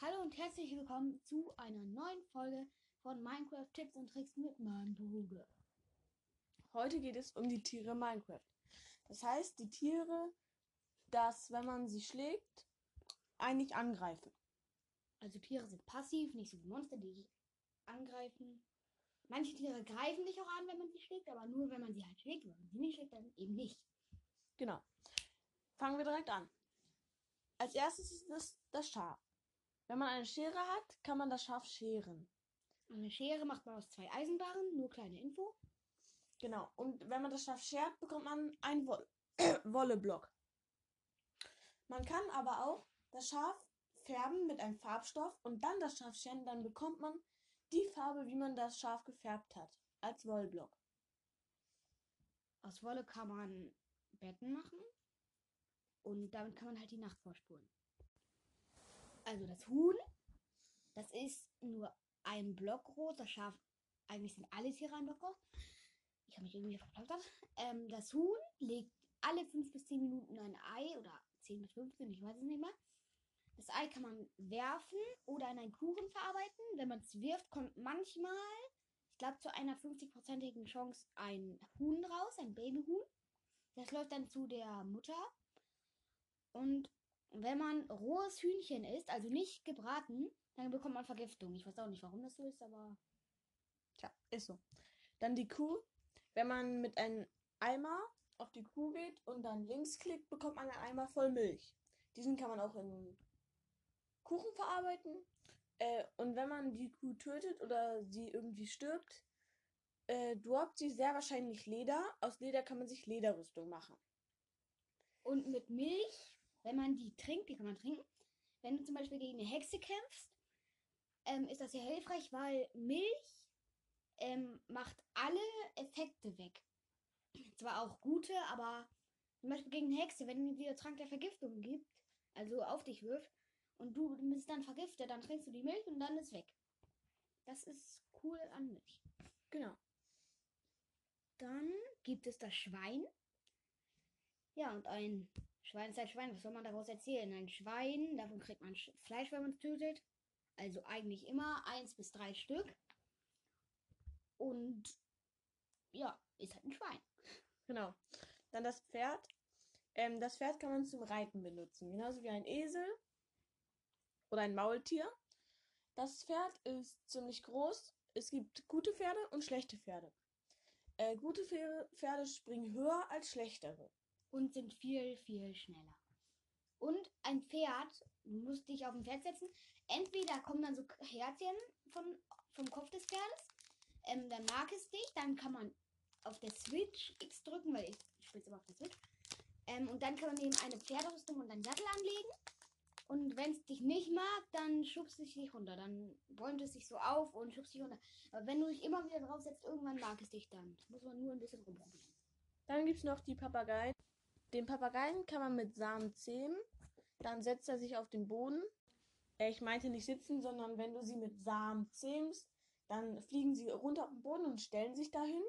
Hallo und herzlich willkommen zu einer neuen Folge von Minecraft Tipps und Tricks mit meinem Bruder. Heute geht es um die Tiere Minecraft. Das heißt, die Tiere, dass, wenn man sie schlägt, einen nicht angreifen. Also Tiere sind passiv, nicht so wie Monster, die angreifen. Manche Tiere greifen dich auch an, wenn man sie schlägt, aber nur wenn man sie halt schlägt. Wenn man sie nicht schlägt, dann eben nicht. Genau. Fangen wir direkt an. Als erstes ist es das Schaf. Wenn man eine Schere hat, kann man das Schaf scheren. Eine Schere macht man aus zwei Eisenbarren, nur kleine Info. Genau. Und wenn man das Schaf schert, bekommt man einen Woll Wolleblock. Man kann aber auch das Schaf färben mit einem Farbstoff und dann das Schaf scheren, dann bekommt man die Farbe, wie man das Schaf gefärbt hat, als Wollblock. Aus Wolle kann man Betten machen und damit kann man halt die Nacht vorspulen. Also das Huhn, das ist nur ein Block groß. Das Schaf, eigentlich sind alle Tiere ein Block groß. Ich habe mich irgendwie verplaudert. Ähm, das Huhn legt alle 5 bis 10 Minuten ein Ei oder 10 bis 15, ich weiß es nicht mehr. Das Ei kann man werfen oder in einen Kuchen verarbeiten. Wenn man es wirft, kommt manchmal, ich glaube, zu einer 50-prozentigen Chance ein Huhn raus, ein Babyhuhn. Das läuft dann zu der Mutter. Und wenn man rohes Hühnchen isst, also nicht gebraten, dann bekommt man Vergiftung. Ich weiß auch nicht, warum das so ist, aber. Tja, ist so. Dann die Kuh. Wenn man mit einem Eimer auf die Kuh geht und dann links klickt, bekommt man einen Eimer voll Milch. Diesen kann man auch in Kuchen verarbeiten. Äh, und wenn man die Kuh tötet oder sie irgendwie stirbt, äh, droppt sie sehr wahrscheinlich Leder. Aus Leder kann man sich Lederrüstung machen. Und mit Milch, wenn man die trinkt, die kann man trinken. Wenn du zum Beispiel gegen eine Hexe kämpfst, ähm, ist das sehr hilfreich, weil Milch ähm, macht alle Effekte weg. Zwar auch gute, aber zum Beispiel gegen eine Hexe, wenn dir Trank der Vergiftung gibt, also auf dich wirft, und du bist dann vergiftet, dann trinkst du die Milch und dann ist weg. Das ist cool an Milch. Genau. Dann gibt es das Schwein. Ja, und ein Schwein ist ein Schwein. Was soll man daraus erzählen? Ein Schwein, davon kriegt man Fleisch, wenn man es tötet. Also eigentlich immer eins bis drei Stück. Und ja, ist halt ein Schwein. Genau. Dann das Pferd. Ähm, das Pferd kann man zum Reiten benutzen. Genauso wie ein Esel oder ein Maultier. Das Pferd ist ziemlich groß. Es gibt gute Pferde und schlechte Pferde. Äh, gute Pferde springen höher als schlechtere. Und sind viel, viel schneller. Und ein Pferd, du musst dich auf ein Pferd setzen. Entweder kommen dann so Herzchen von, vom Kopf des Pferdes. Ähm, dann mag es dich. Dann kann man auf der Switch X drücken, weil ich spiele immer auf der Switch. Ähm, und dann kann man neben eine Pferderüstung und einen Sattel anlegen. Und wenn es dich nicht mag, dann schubst es dich runter. Dann bäumt es sich so auf und schubst dich runter. Aber wenn du dich immer wieder draufsetzt, irgendwann mag es dich dann. Das muss man nur ein bisschen rumprobieren. Dann gibt es noch die Papageien. Den Papageien kann man mit Samen zähmen. Dann setzt er sich auf den Boden. Äh, ich meinte nicht sitzen, sondern wenn du sie mit Samen zähmst, dann fliegen sie runter auf den Boden und stellen sich dahin.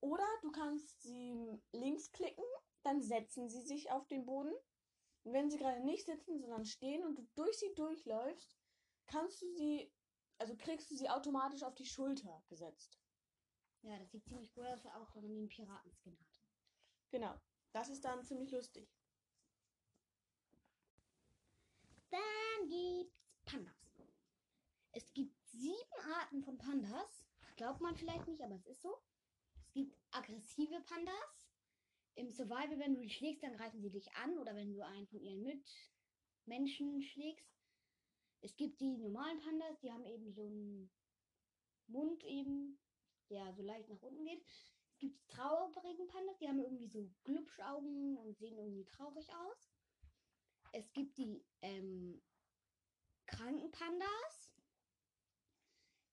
Oder du kannst sie links klicken, dann setzen sie sich auf den Boden. Und wenn sie gerade nicht sitzen, sondern stehen und du durch sie durchläufst, kannst du sie, also kriegst du sie automatisch auf die Schulter gesetzt. Ja, das sieht ziemlich cool aus, auch wenn man den Piratenskin hat. Genau, das ist dann ziemlich lustig. Dann gibt's Pandas. Es gibt sieben Arten von Pandas. Glaubt man vielleicht nicht, aber es ist so. Es gibt aggressive Pandas. Im Survival, wenn du die schlägst, dann greifen sie dich an oder wenn du einen von ihren Mitmenschen schlägst. Es gibt die normalen Pandas, die haben eben so einen Mund eben, der so leicht nach unten geht. Es gibt die traurigen Pandas, die haben irgendwie so Glubschaugen und sehen irgendwie traurig aus. Es gibt die ähm, kranken Pandas,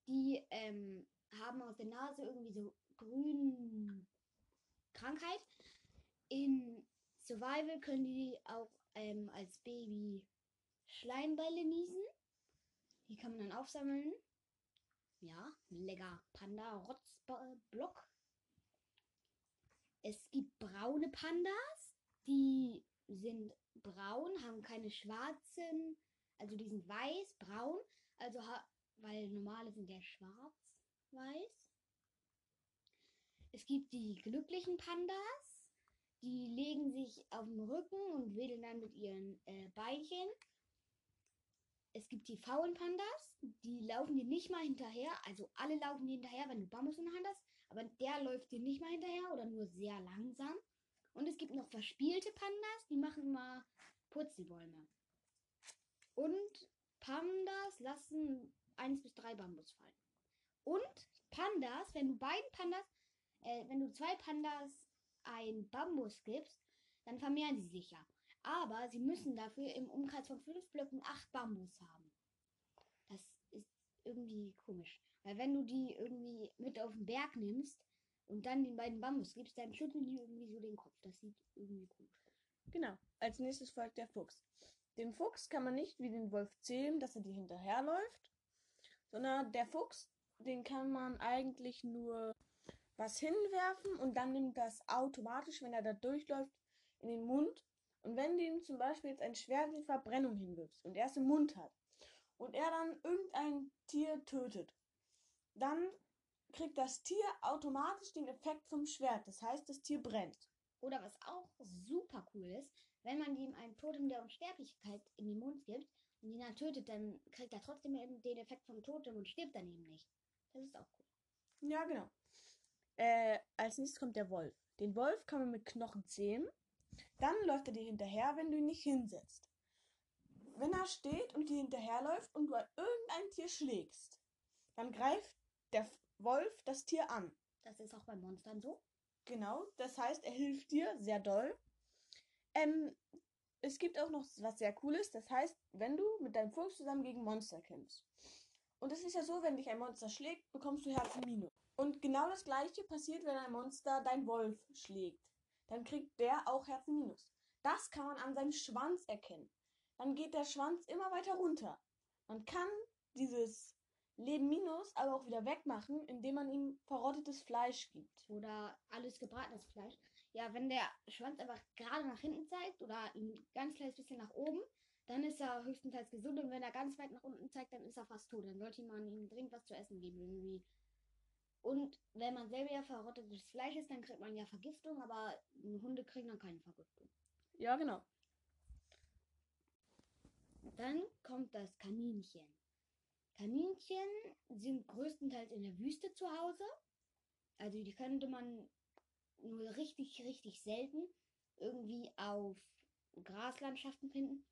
die ähm, haben aus der Nase irgendwie so grün Krankheit. In Survival können die auch ähm, als Baby Schleimbälle niesen. Die kann man dann aufsammeln. Ja, lecker Panda Rotzblock. Es gibt braune Pandas, die sind braun, haben keine schwarzen Also die sind weiß, braun, also weil normale sind ja schwarz, weiß. Es gibt die glücklichen Pandas, die legen sich auf den Rücken und wedeln dann mit ihren äh, Beinchen. Es gibt die faulen Pandas, die laufen dir nicht mal hinterher. Also alle laufen dir hinterher, wenn du Bambus in der Hand hast. Aber der läuft dir nicht mal hinterher oder nur sehr langsam. Und es gibt noch verspielte Pandas, die machen immer Purzelbäume. Und Pandas lassen eins bis drei Bambus fallen. Und Pandas, wenn du beiden Pandas, äh, wenn du zwei Pandas ein Bambus gibst, dann vermehren sie sich ja. Aber sie müssen dafür im Umkreis von fünf Blöcken acht Bambus haben. Irgendwie komisch. Weil wenn du die irgendwie mit auf den Berg nimmst und dann den beiden Bambus gibst, dann schütteln die irgendwie so den Kopf. Das sieht irgendwie komisch. Genau. Als nächstes folgt der Fuchs. Den Fuchs kann man nicht wie den Wolf zähmen, dass er dir hinterherläuft, sondern der Fuchs, den kann man eigentlich nur was hinwerfen und dann nimmt das automatisch, wenn er da durchläuft, in den Mund. Und wenn du ihm zum Beispiel jetzt ein Schwert in Verbrennung hinwirfst und er es im Mund hat und er dann irgendein Tier tötet, dann kriegt das Tier automatisch den Effekt vom Schwert. Das heißt, das Tier brennt. Oder was auch super cool ist, wenn man ihm ein Totem der Unsterblichkeit in den Mund gibt und ihn dann tötet, dann kriegt er trotzdem eben den Effekt vom Totem und stirbt dann eben nicht. Das ist auch cool. Ja, genau. Äh, als nächstes kommt der Wolf. Den Wolf kann man mit Knochen zähmen. Dann läuft er dir hinterher, wenn du ihn nicht hinsetzt. Wenn er steht und dir hinterherläuft und du irgendein Tier schlägst, dann greift der Wolf das Tier an. Das ist auch bei Monstern so. Genau, das heißt, er hilft dir sehr doll. Ähm, es gibt auch noch was sehr Cooles, das heißt, wenn du mit deinem Fuchs zusammen gegen Monster kämpfst. Und es ist ja so, wenn dich ein Monster schlägt, bekommst du Herzen Minus. Und genau das gleiche passiert, wenn ein Monster dein Wolf schlägt. Dann kriegt der auch Herzen Minus. Das kann man an seinem Schwanz erkennen. Dann geht der Schwanz immer weiter runter. Man kann dieses Leben Minus aber auch wieder wegmachen, indem man ihm verrottetes Fleisch gibt. Oder alles gebratenes Fleisch. Ja, wenn der Schwanz einfach gerade nach hinten zeigt oder ein ganz kleines bisschen nach oben, dann ist er höchstenteils gesund. Und wenn er ganz weit nach unten zeigt, dann ist er fast tot. Dann sollte man ihm dringend was zu essen geben. Irgendwie. Und wenn man selber ja verrottetes Fleisch isst, dann kriegt man ja Vergiftung, aber Hunde kriegen dann keine Vergiftung. Ja, genau. Dann kommt das Kaninchen. Kaninchen sind größtenteils in der Wüste zu Hause. Also die könnte man nur richtig, richtig selten irgendwie auf Graslandschaften finden.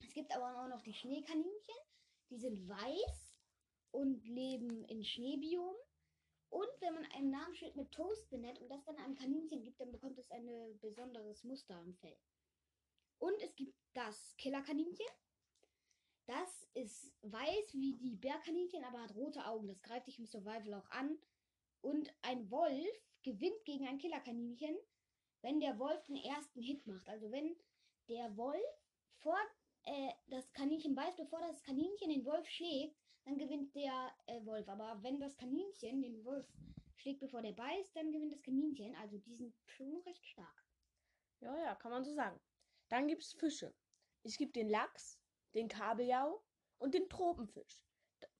Es gibt aber auch noch die Schneekaninchen. Die sind weiß und leben in Schneebiomen. Und wenn man ein Namensschild mit Toast benennt und das dann einem Kaninchen gibt, dann bekommt es ein besonderes Muster am Fell. Und es gibt das Killerkaninchen. Das ist weiß wie die Bärkaninchen, aber hat rote Augen. Das greift dich im Survival auch an. Und ein Wolf gewinnt gegen ein Killerkaninchen, wenn der Wolf den ersten Hit macht. Also wenn der Wolf vor äh, das Kaninchen beißt, bevor das Kaninchen den Wolf schlägt, dann gewinnt der äh, Wolf. Aber wenn das Kaninchen den Wolf schlägt, bevor der beißt, dann gewinnt das Kaninchen. Also die sind schon recht stark. Ja, ja, kann man so sagen. Dann gibt es Fische. Es gibt den Lachs, den Kabeljau und den Tropenfisch.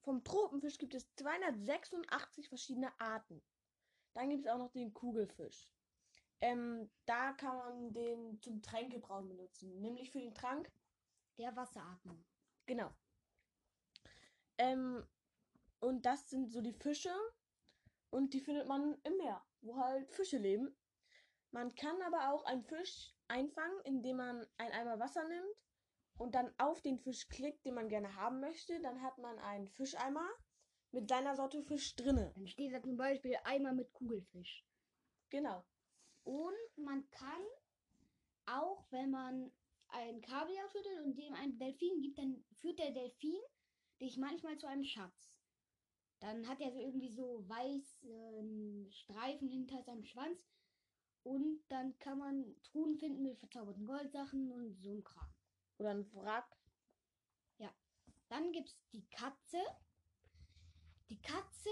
Vom Tropenfisch gibt es 286 verschiedene Arten. Dann gibt es auch noch den Kugelfisch. Ähm, da kann man den zum Tränkebrauen benutzen, nämlich für den Trank. Der Wasseratmung. Genau. Ähm, und das sind so die Fische und die findet man im Meer, wo halt Fische leben. Man kann aber auch einen Fisch einfangen, indem man einen Eimer Wasser nimmt und dann auf den Fisch klickt, den man gerne haben möchte. Dann hat man einen Fischeimer mit seiner Sorte Fisch drinne. Dann steht da zum Beispiel Eimer mit Kugelfisch. Genau. Und man kann auch, wenn man ein Kabeljau tötet und dem einen Delfin gibt, dann führt der Delfin dich manchmal zu einem Schatz. Dann hat er so irgendwie so weißen Streifen hinter seinem Schwanz. Und dann kann man Truhen finden mit verzauberten Goldsachen und so ein Kram. Oder ein Wrack. Dann gibt es die Katze. Die Katze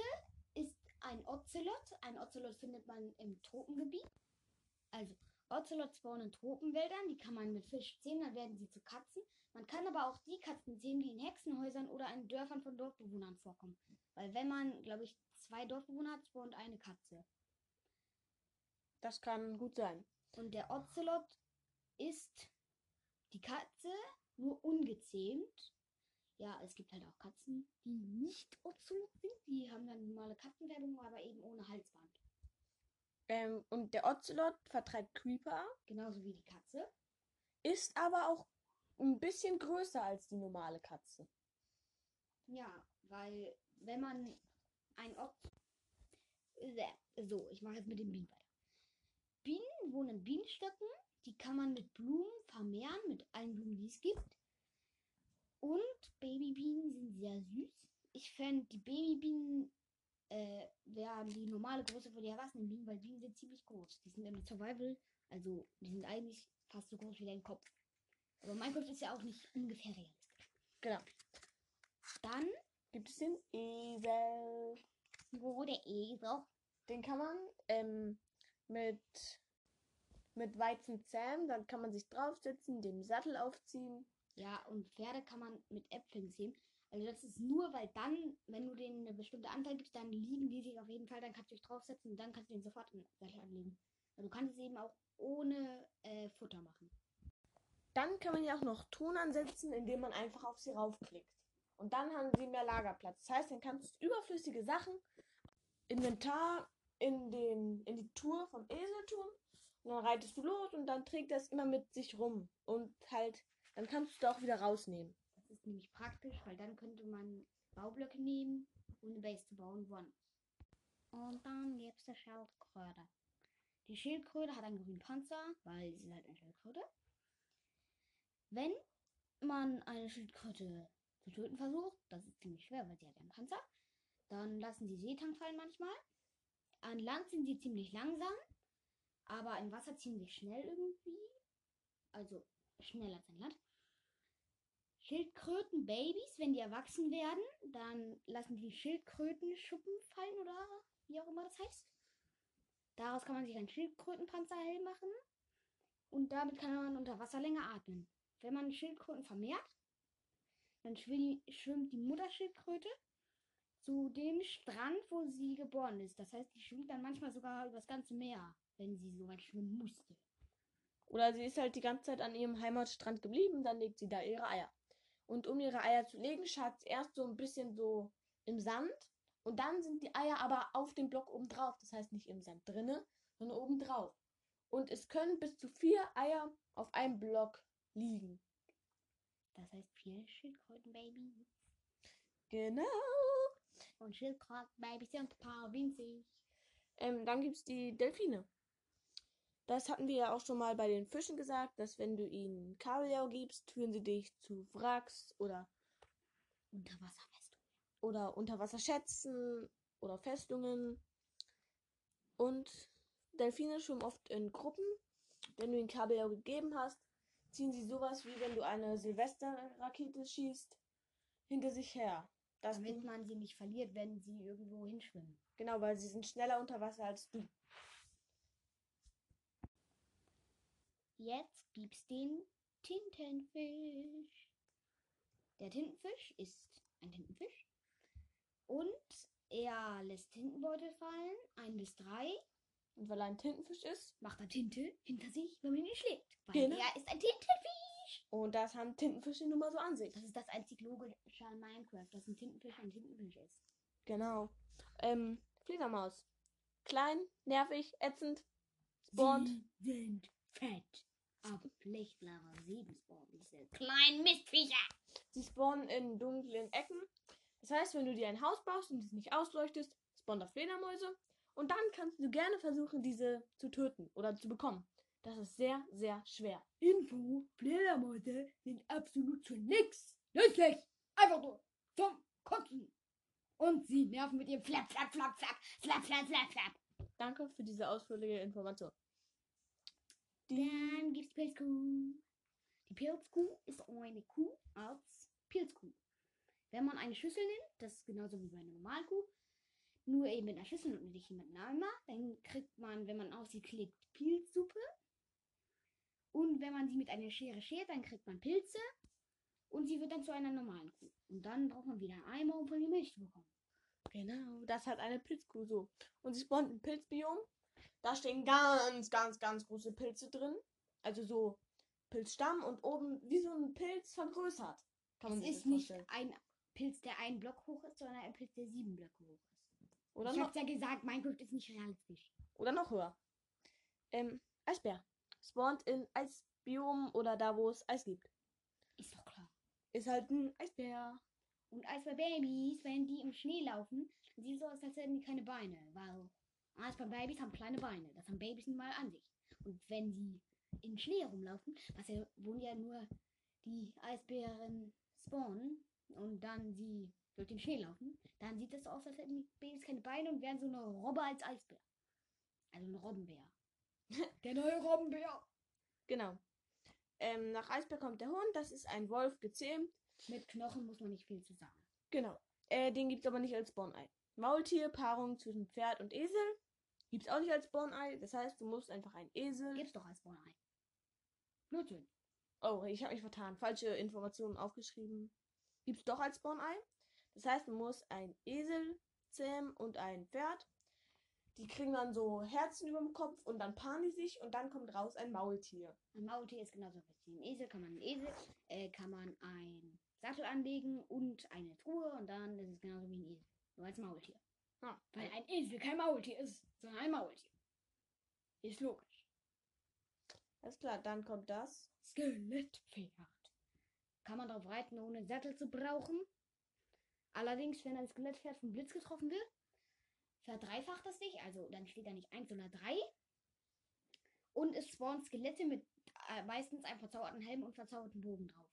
ist ein Ocelot. Ein Ocelot findet man im Tropengebiet. Also, Ocelots spawnen in Tropenwäldern, die kann man mit Fisch zähmen, dann werden sie zu Katzen. Man kann aber auch die Katzen zähmen, die in Hexenhäusern oder in Dörfern von Dorfbewohnern vorkommen. Weil wenn man, glaube ich, zwei Dorfbewohner hat, spawnt eine Katze. Das kann gut sein. Und der Ocelot ist die Katze, nur ungezähmt. Ja, es gibt halt auch Katzen, die nicht Ocelot sind. Die haben dann normale Katzenwerbung, aber eben ohne Halsband. Ähm, und der Ocelot vertreibt Creeper, Genauso wie die Katze. ist aber auch ein bisschen größer als die normale Katze. Ja, weil wenn man ein Oz... Äh, So, ich mache jetzt mit den Bienen weiter. Bienen wohnen in Bienenstöcken. Die kann man mit Blumen vermehren, mit allen Blumen, die es gibt. Und Babybienen sind sehr süß. Ich fände, die Babybienen äh, wären die normale Größe für die erwachsenen Bienen, weil Bienen sind ziemlich groß. Die sind im Survival, also die sind eigentlich fast so groß wie dein Kopf. Aber mein Kopf ist ja auch nicht ungefähr realistisch. Genau. Dann, Gibt es den Esel. wo der Esel Den kann man ähm, mit, mit Weizen zähmen, dann kann man sich draufsetzen, den Sattel aufziehen. Ja, und Pferde kann man mit Äpfeln zähmen. Also das ist nur, weil dann, wenn du denen eine bestimmte Anzahl gibst, dann liegen die sich auf jeden Fall, dann kannst du dich draufsetzen und dann kannst du den sofort in Sattel anlegen. Also du kannst es eben auch ohne äh, Futter machen. Dann kann man ja auch noch Ton ansetzen, indem man einfach auf sie raufklickt. Und dann haben sie mehr Lagerplatz. Das heißt, dann kannst du überflüssige Sachen, Inventar in, den, in die Tour vom Esel tun. Und dann reitest du los und dann trägt das immer mit sich rum. Und halt, dann kannst du es auch wieder rausnehmen. Das ist nämlich praktisch, weil dann könnte man Baublöcke nehmen, um eine Base zu bauen, woanders. Und dann gibt es die Schildkröte. Die Schildkröte hat einen grünen Panzer, weil sie halt eine Schildkröte. Wenn man eine Schildkröte zu töten versucht, das ist ziemlich schwer, weil sie hat einen Panzer, dann lassen sie Seetang fallen manchmal. An Land sind sie ziemlich langsam, aber im Wasser ziemlich schnell irgendwie. Also schneller als an Land. Schildkrötenbabys, wenn die erwachsen werden, dann lassen die Schildkrötenschuppen fallen oder wie auch immer das heißt. Daraus kann man sich einen Schildkrötenpanzerhelm machen und damit kann man unter Wasser länger atmen. Wenn man Schildkröten vermehrt, dann schwi- schwimmt die Mutterschildkröte zu dem Strand, wo sie geboren ist. Das heißt, die schwimmt dann manchmal sogar über das ganze Meer, wenn sie so weit schwimmen musste. Oder sie ist halt die ganze Zeit an ihrem Heimatstrand geblieben, dann legt sie da ihre Eier. Und um ihre Eier zu legen, schaut es erst so ein bisschen so im Sand. Und dann sind die Eier aber auf dem Block oben drauf. Das heißt nicht im Sand drinne, sondern oben drauf. Und es können bis zu vier Eier auf einem Block liegen. Das heißt, vier Schildkrötenbabys. Genau. Und Schildkrötenbabys sind ein paar winzig. Ähm, dann gibt es die Delfine. Das hatten wir ja auch schon mal bei den Fischen gesagt, dass wenn du ihnen Kabeljau gibst, führen sie dich zu Wracks oder, Unterwasserfestung. oder Unterwasserschätzen oder Festungen. Und Delfine schwimmen oft in Gruppen. Wenn du ihnen Kabeljau gegeben hast, ziehen sie sowas wie wenn du eine Silvesterrakete schießt, hinter sich her. Damit man sie nicht verliert, wenn sie irgendwo hinschwimmen. genau, weil sie sind schneller unter Wasser als du. Jetzt gibt's den Tintenfisch. Der Tintenfisch ist ein Tintenfisch. Und er lässt Tintenbeutel fallen, ein bis drei, Und weil er ein Tintenfisch ist, macht er Tinte hinter sich, wenn man ihn schlägt. Weil Genau. er ist ein Tintenfisch. und das haben Tintenfische nun mal so an sich. Das ist das einzig logische an Minecraft, dass ein Tintenfisch ein Tintenfisch ist. Genau. Ähm, Fledermaus. Klein, nervig, ätzend, spawnt. Sie sind fett. Aber Blechblarer sieben spawnen diese kleinen Mistviecher. Sie spawnen in dunklen Ecken. Das heißt, wenn du dir ein Haus baust und es nicht ausleuchtest, spawnen da Fledermäuse. Und dann kannst du gerne versuchen, diese zu töten oder zu bekommen. Das ist sehr, sehr schwer. Info, Fledermäuse sind absolut für nix. Nützlich. Einfach nur zum Kotzen. Und sie nerven mit ihrem Flap, Flap, Flap, Flap, Flap, Flap, Flap, Flap. Danke für diese ausführliche Information. Dann gibt's Pilzkuh. Die Pilzkuh ist eine Kuh als Pilzkuh. Wenn man eine Schüssel nimmt, das ist genauso wie bei einer normalen Kuh, nur eben mit einer Schüssel und nicht mit einem Eimer, dann kriegt man, wenn man auf sie klickt, Pilzsuppe. Und wenn man sie mit einer Schere schert, dann kriegt man Pilze. Und sie wird dann zu einer normalen Kuh. Und dann braucht man wieder einen Eimer, um von ihr Milch zu bekommen. Genau, das hat eine Pilzkuh so. Und sie spawnt im Pilzbiom. Da stehen ganz, ganz, ganz große Pilze drin. Also so Pilzstamm und oben wie so ein Pilz vergrößert. Kann man Es sich ist nicht ein Pilz, der einen Block hoch ist, sondern ein Pilz, der sieben Blöcke hoch ist. Oder ich noch, hab's ja gesagt, Minecraft ist nicht realistisch. oder noch höher. Ähm, Eisbär. Spawnt in Eisbiom oder da, wo es Eis gibt. Ist doch klar. Ist halt ein Eisbär. Und Eisbär-Babys, wenn die im Schnee laufen, sieht so aus, als hätten die keine Beine. Weil Eisbär-Babys haben kleine Beine. Das haben Babys nun mal an sich. Und wenn sie im Schnee rumlaufen, was ja, wo ja nur die Eisbären spawnen und dann sie durch den Schnee laufen, dann sieht es so aus, als hätten die Babys keine Beine und wären so eine Robbe als Eisbär. Also ein Robbenbär. Der neue Robbenbär. Genau. Ähm, nach Eisbär kommt der Hund. Das ist ein Wolf gezähmt. Mit Knochen muss man nicht viel zu sagen. Genau. Äh, den gibt's aber nicht als Spawn-Ei. Maultier, Paarung zwischen Pferd und Esel. Gibt's auch nicht als Spawn-Ei. Das heißt, du musst einfach einen Esel. Gibt's doch als Bornei. Nur schön. Oh, ich habe mich vertan. Falsche Informationen aufgeschrieben. Gibt's doch als Spawn-Ei. Das heißt, du musst ein Esel zähmen und ein Pferd. Die kriegen dann so Herzen über dem Kopf und dann paaren die sich und dann kommt raus ein Maultier. Ein Maultier ist genauso wie ein Esel. Kann man einen Esel, äh, kann man ein Sattel anlegen und eine Truhe und dann ist es genauso wie ein Esel. Nur als Maultier. Ah, Weil ein Esel kein Maultier ist, sondern ein Maultier. Ist logisch. alles klar, dann kommt das. Skelettpferd. Kann man darauf reiten, ohne Sattel zu brauchen. Allerdings, wenn ein Skelettpferd vom Blitz getroffen wird, verdreifacht das sich. Also dann steht da nicht 1, sondern 3. Und es spawnen Skelette mit äh, meistens einem verzauberten Helm und verzauberten Bogen drauf.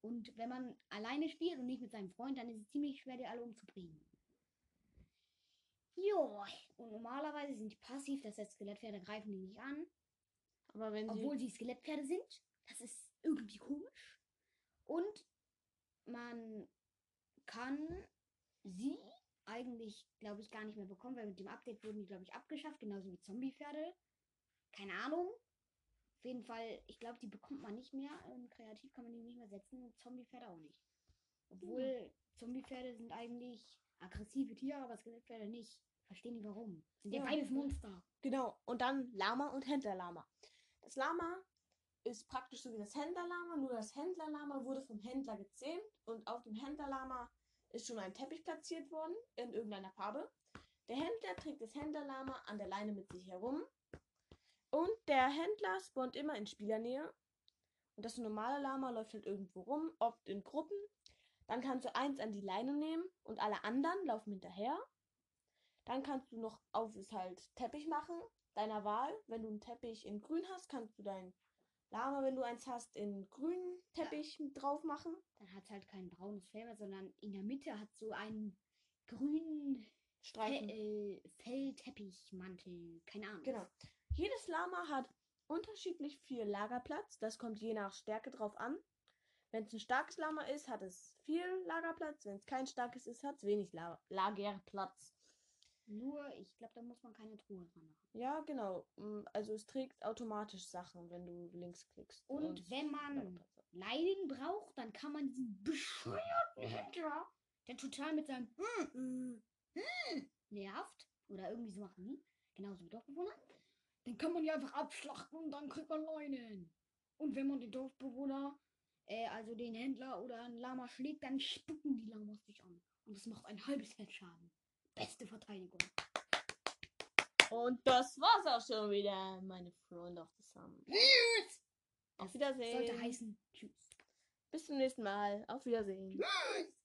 Und wenn man alleine spielt und nicht mit seinem Freund, dann ist es ziemlich schwer, die alle umzubringen. Jo, und normalerweise sind die passiv, das heißt, Skelettpferde greifen die nicht an. Aber wenn sie. Obwohl sie Skelettpferde sind. Das ist irgendwie komisch. Und man kann sie eigentlich, glaube ich, gar nicht mehr bekommen, weil mit dem Update wurden die, glaube ich, abgeschafft, genauso wie Zombiepferde. Keine Ahnung. Auf jeden Fall, ich glaube, die bekommt man nicht mehr. Und kreativ kann man die nicht mehr setzen und Zombiepferde auch nicht. Obwohl Zombiepferde sind eigentlich aggressive Tiere, aber Skelettpferde nicht. Verstehen die warum? Sind ja, beides Monster. Genau, und dann Lama und Händlerlama. Das Lama ist praktisch so wie das Händlerlama, nur das Händlerlama wurde vom Händler gezähmt und auf dem Händlerlama ist schon ein Teppich platziert worden in irgendeiner Farbe. Der Händler trägt das Händlerlama an der Leine mit sich herum und der Händler spawnt immer in Spielernähe. Und das normale Lama läuft halt irgendwo rum, oft in Gruppen. Dann kannst du eins an die Leine nehmen und alle anderen laufen hinterher. Dann kannst du noch auf es halt Teppich machen, deiner Wahl. Wenn du einen Teppich in grün hast, kannst du dein Lama, wenn du eins hast, in grünen Teppich drauf machen. Dann hat es halt kein braunes Fell mehr, sondern in der Mitte hat so einen grünen Fe Streifen. äh, Fellteppichmantel. Keine Ahnung. Genau. Jedes Lama hat unterschiedlich viel Lagerplatz. Das kommt je nach Stärke drauf an. Wenn es ein starkes Lama ist, hat es viel Lagerplatz. Wenn es kein starkes ist, hat es wenig La Lagerplatz. Nur, ich glaube, da muss man keine Truhe dran machen. Ja, genau. Mm, Also es trägt automatisch Sachen, wenn du links klickst. Und wenn man. Leinen braucht, dann kann man diesen bescheuerten Händler, der total mit seinem nervt oder irgendwie so machen die, genauso wie Dorfbewohner, den kann man ja einfach abschlachten und dann kriegt man Leinen. Und wenn man den Dorfbewohner, äh, also den Händler oder ein Lama schlägt, dann spucken die Lamas sich an. Und das macht ein halbes Fettschaden. Beste Verteidigung. Und das war's auch schon wieder, meine Freunde of the Sun. Auf Wiedersehen. Sollte heißen Tschüss. Bis zum nächsten Mal. Auf Wiedersehen. Tschüss.